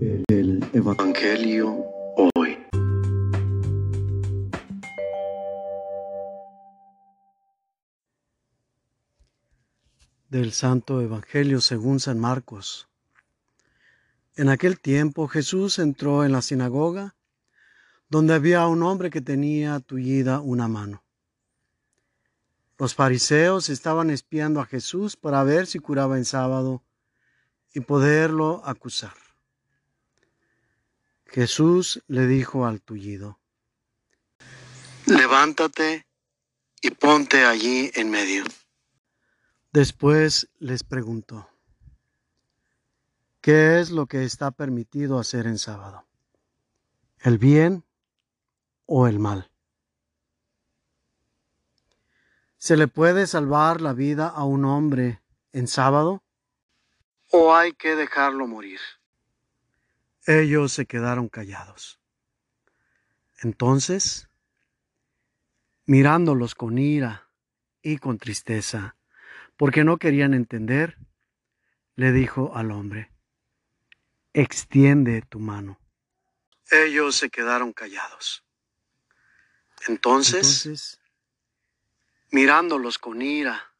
El Evangelio hoy. Del Santo Evangelio según San Marcos. En aquel tiempo Jesús entró en la sinagoga, donde había un hombre que tenía tullida una mano. Los fariseos estaban espiando a Jesús para ver si curaba en sábado y poderlo acusar. Jesús le dijo al tullido, Levántate y ponte allí en medio. Después les preguntó, ¿qué es lo que está permitido hacer en sábado? ¿El bien o el mal? ¿Se le puede salvar la vida a un hombre en sábado? ¿O hay que dejarlo morir? Ellos se quedaron callados. Entonces, mirándolos con ira y con tristeza, porque no querían entender, le dijo al hombre, extiende tu mano. Ellos se quedaron callados. Entonces, Entonces mirándolos con ira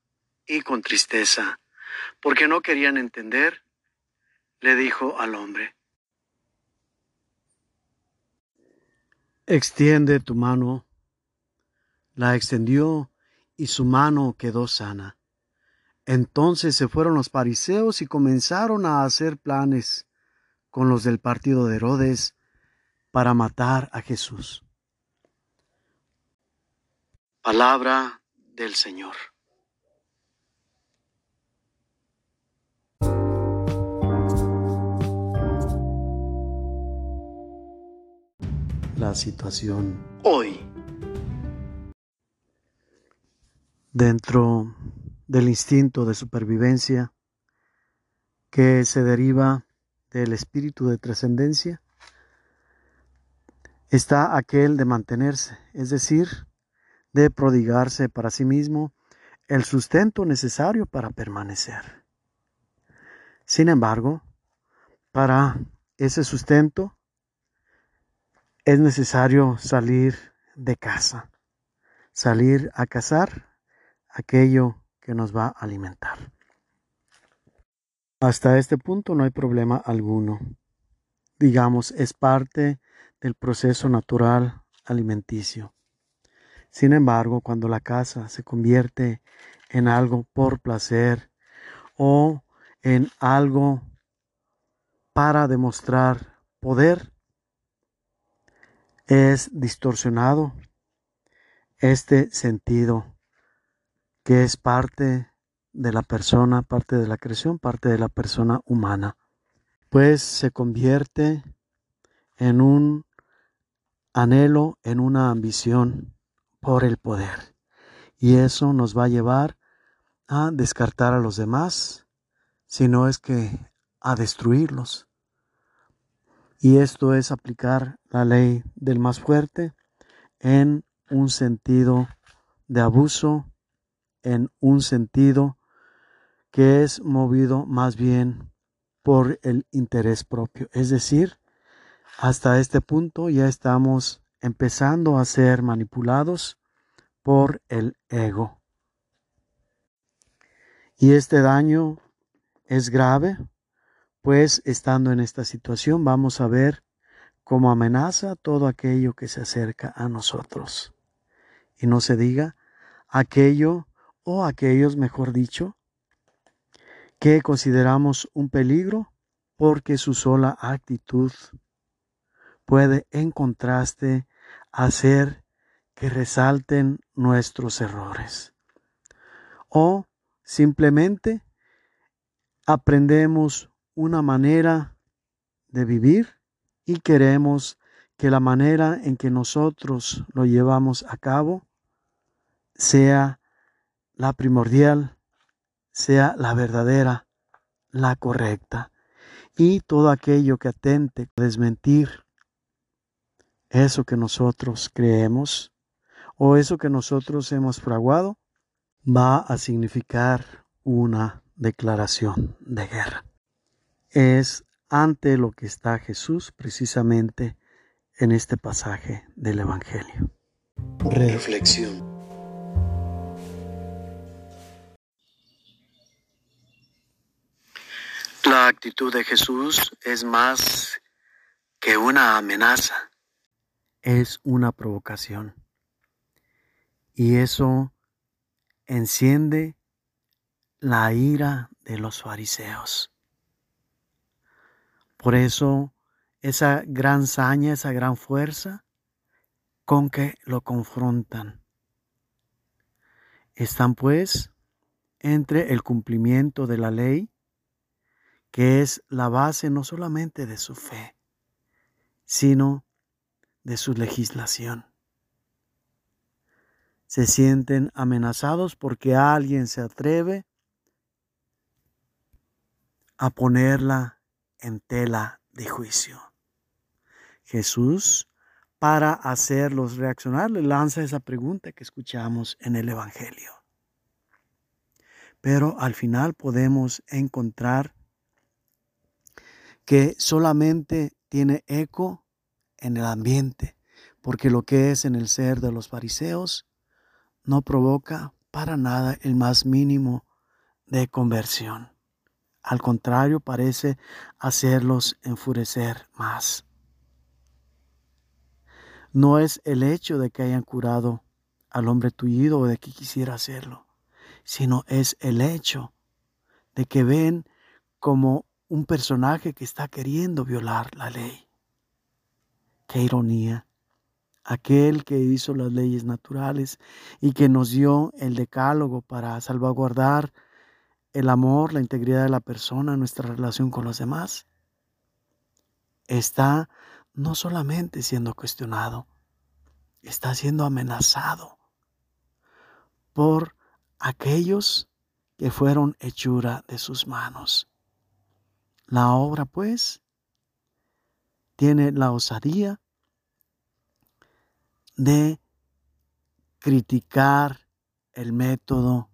y con tristeza, porque no querían entender, le dijo al hombre, Extiende tu mano. La extendió y su mano quedó sana. Entonces se fueron los fariseos y comenzaron a hacer planes con los del partido de Herodes para matar a Jesús. Palabra del Señor. La situación hoy. Dentro del instinto de supervivencia que se deriva del espíritu de trascendencia, está aquel de mantenerse, es decir, de prodigarse para sí mismo el sustento necesario para permanecer. Sin embargo, para ese sustento es necesario salir de casa, salir a cazar aquello que nos va a alimentar. Hasta este punto no hay problema alguno. Digamos, es parte del proceso natural alimenticio. Sin embargo, cuando la casa se convierte en algo por placer o en algo para demostrar poder, es distorsionado este sentido que es parte de la persona, parte de la creación, parte de la persona humana, pues se convierte en un anhelo, en una ambición por el poder. Y eso nos va a llevar a descartar a los demás, si no es que a destruirlos. Y esto es aplicar la ley del más fuerte en un sentido de abuso, en un sentido que es movido más bien por el interés propio. Es decir, hasta este punto ya estamos empezando a ser manipulados por el ego. Y este daño es grave, pues estando en esta situación vamos a ver cómo amenaza todo aquello que se acerca a nosotros. Y no se diga aquello o aquellos, mejor dicho, que consideramos un peligro porque su sola actitud puede en contraste hacer que resalten nuestros errores. O simplemente aprendemos una manera de vivir y queremos que la manera en que nosotros lo llevamos a cabo sea la primordial, sea la verdadera, la correcta. Y todo aquello que atente a desmentir eso que nosotros creemos o eso que nosotros hemos fraguado va a significar una declaración de guerra. Es ante lo que está Jesús precisamente en este pasaje del Evangelio. Reflexión. La actitud de Jesús es más que una amenaza. Es una provocación. Y eso enciende la ira de los fariseos. Por eso esa gran saña, esa gran fuerza con que lo confrontan. Están pues entre el cumplimiento de la ley, que es la base no solamente de su fe, sino de su legislación. Se sienten amenazados porque alguien se atreve a ponerla en tela de juicio. Jesús, para hacerlos reaccionar, le lanza esa pregunta que escuchamos en el Evangelio. Pero al final podemos encontrar que solamente tiene eco en el ambiente, porque lo que es en el ser de los fariseos no provoca para nada el más mínimo de conversión. Al contrario, parece hacerlos enfurecer más. No es el hecho de que hayan curado al hombre tullido o de que quisiera hacerlo, sino es el hecho de que ven como un personaje que está queriendo violar la ley. Qué ironía. Aquel que hizo las leyes naturales y que nos dio el decálogo para salvaguardar el amor, la integridad de la persona, nuestra relación con los demás, está no solamente siendo cuestionado, está siendo amenazado por aquellos que fueron hechura de sus manos. La obra, pues, tiene la osadía de criticar el método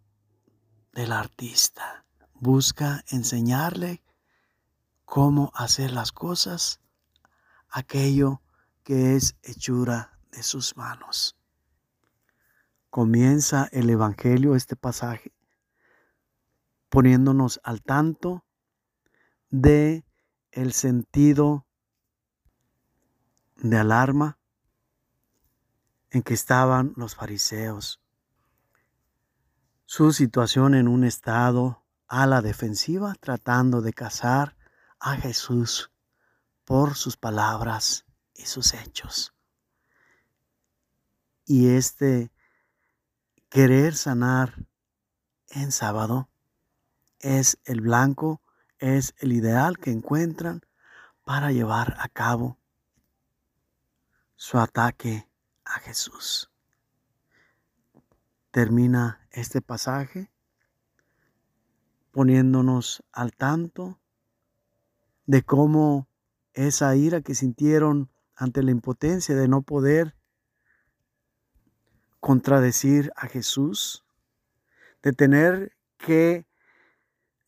del artista. Busca enseñarle cómo hacer las cosas, aquello que es hechura de sus manos. Comienza el Evangelio, este pasaje, poniéndonos al tanto de el sentido de alarma en que estaban los fariseos su situación en un estado a la defensiva, tratando de cazar a Jesús por sus palabras y sus hechos. Y este querer sanar en sábado es el blanco, es el ideal que encuentran para llevar a cabo su ataque a Jesús termina este pasaje poniéndonos al tanto de cómo esa ira que sintieron ante la impotencia de no poder contradecir a Jesús, de tener que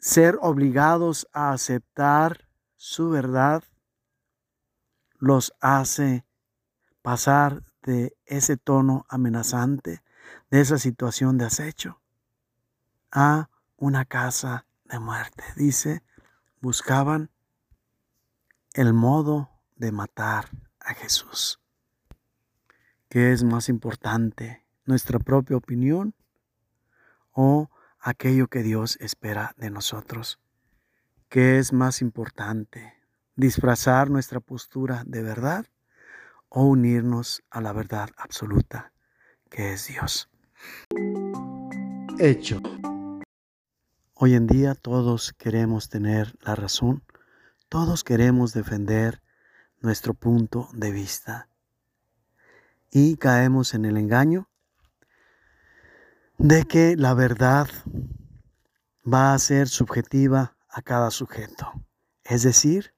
ser obligados a aceptar su verdad, los hace pasar de ese tono amenazante de esa situación de acecho a una casa de muerte. Dice, buscaban el modo de matar a Jesús. ¿Qué es más importante? ¿Nuestra propia opinión o aquello que Dios espera de nosotros? ¿Qué es más importante? ¿Disfrazar nuestra postura de verdad o unirnos a la verdad absoluta que es Dios? Hecho. Hoy en día todos queremos tener la razón, todos queremos defender nuestro punto de vista y caemos en el engaño de que la verdad va a ser subjetiva a cada sujeto. Es decir,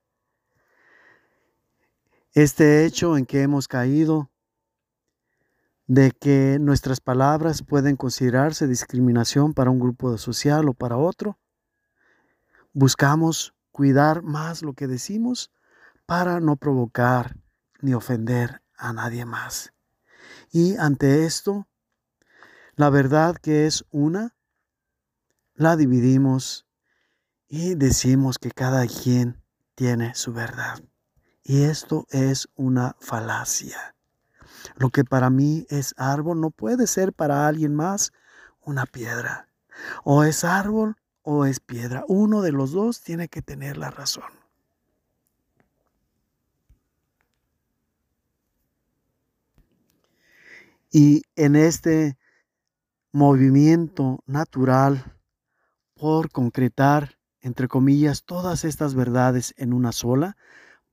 este hecho en que hemos caído de que nuestras palabras pueden considerarse discriminación para un grupo social o para otro. Buscamos cuidar más lo que decimos para no provocar ni ofender a nadie más. Y ante esto, la verdad que es una, la dividimos y decimos que cada quien tiene su verdad. Y esto es una falacia. Lo que para mí es árbol no puede ser para alguien más una piedra. O es árbol o es piedra. Uno de los dos tiene que tener la razón. Y en este movimiento natural por concretar, entre comillas, todas estas verdades en una sola,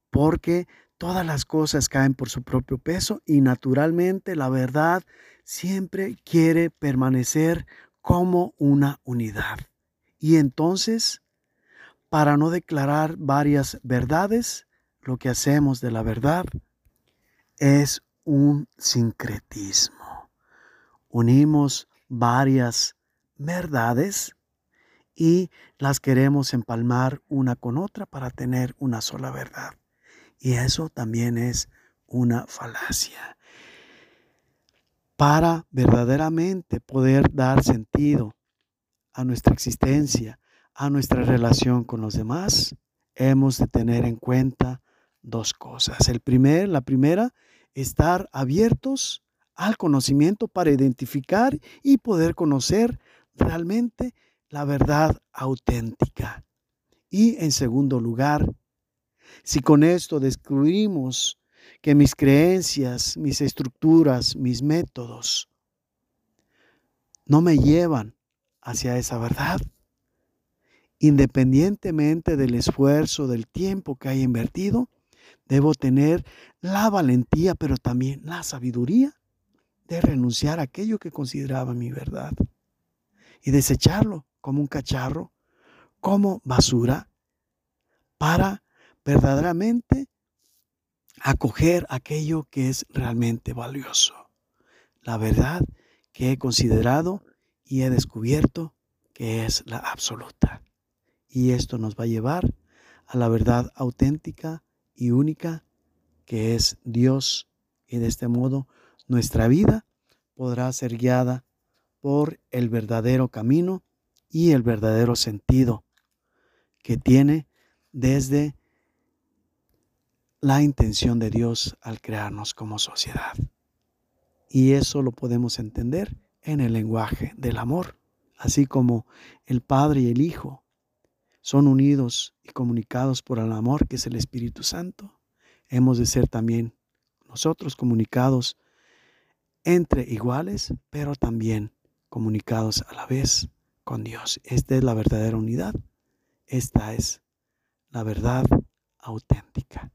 porque todas las cosas caen por su propio peso y naturalmente la verdad siempre quiere permanecer como una unidad. Y entonces, para no declarar varias verdades, lo que hacemos de la verdad es un sincretismo. Unimos varias verdades y las queremos empalmar una con otra para tener una sola verdad. Y eso también es una falacia. Para verdaderamente poder dar sentido a nuestra existencia, a nuestra relación con los demás, hemos de tener en cuenta dos cosas. El primer, la primera estar abiertos al conocimiento para identificar y poder conocer realmente la verdad auténtica. Y en segundo lugar, si con esto descubrimos que mis creencias, mis estructuras, mis métodos no me llevan hacia esa verdad, independientemente del esfuerzo, del tiempo que haya invertido, Debo tener la valentía, pero también la sabiduría de renunciar a aquello que consideraba mi verdad y desecharlo como un cacharro, como basura, para verdaderamente acoger aquello que es realmente valioso. La verdad que he considerado y he descubierto que es la absoluta. Y esto nos va a llevar a la verdad auténtica y única que es Dios. Y de este modo nuestra vida podrá ser guiada por el verdadero camino y el verdadero sentido que tiene desde la intención de Dios al crearnos como sociedad. Y eso lo podemos entender en el lenguaje del amor, así como el Padre y el Hijo son unidos y comunicados por el amor que es el Espíritu Santo, hemos de ser también nosotros comunicados entre iguales, pero también comunicados a la vez con Dios. Esta es la verdadera unidad. Esta es la verdad auténtica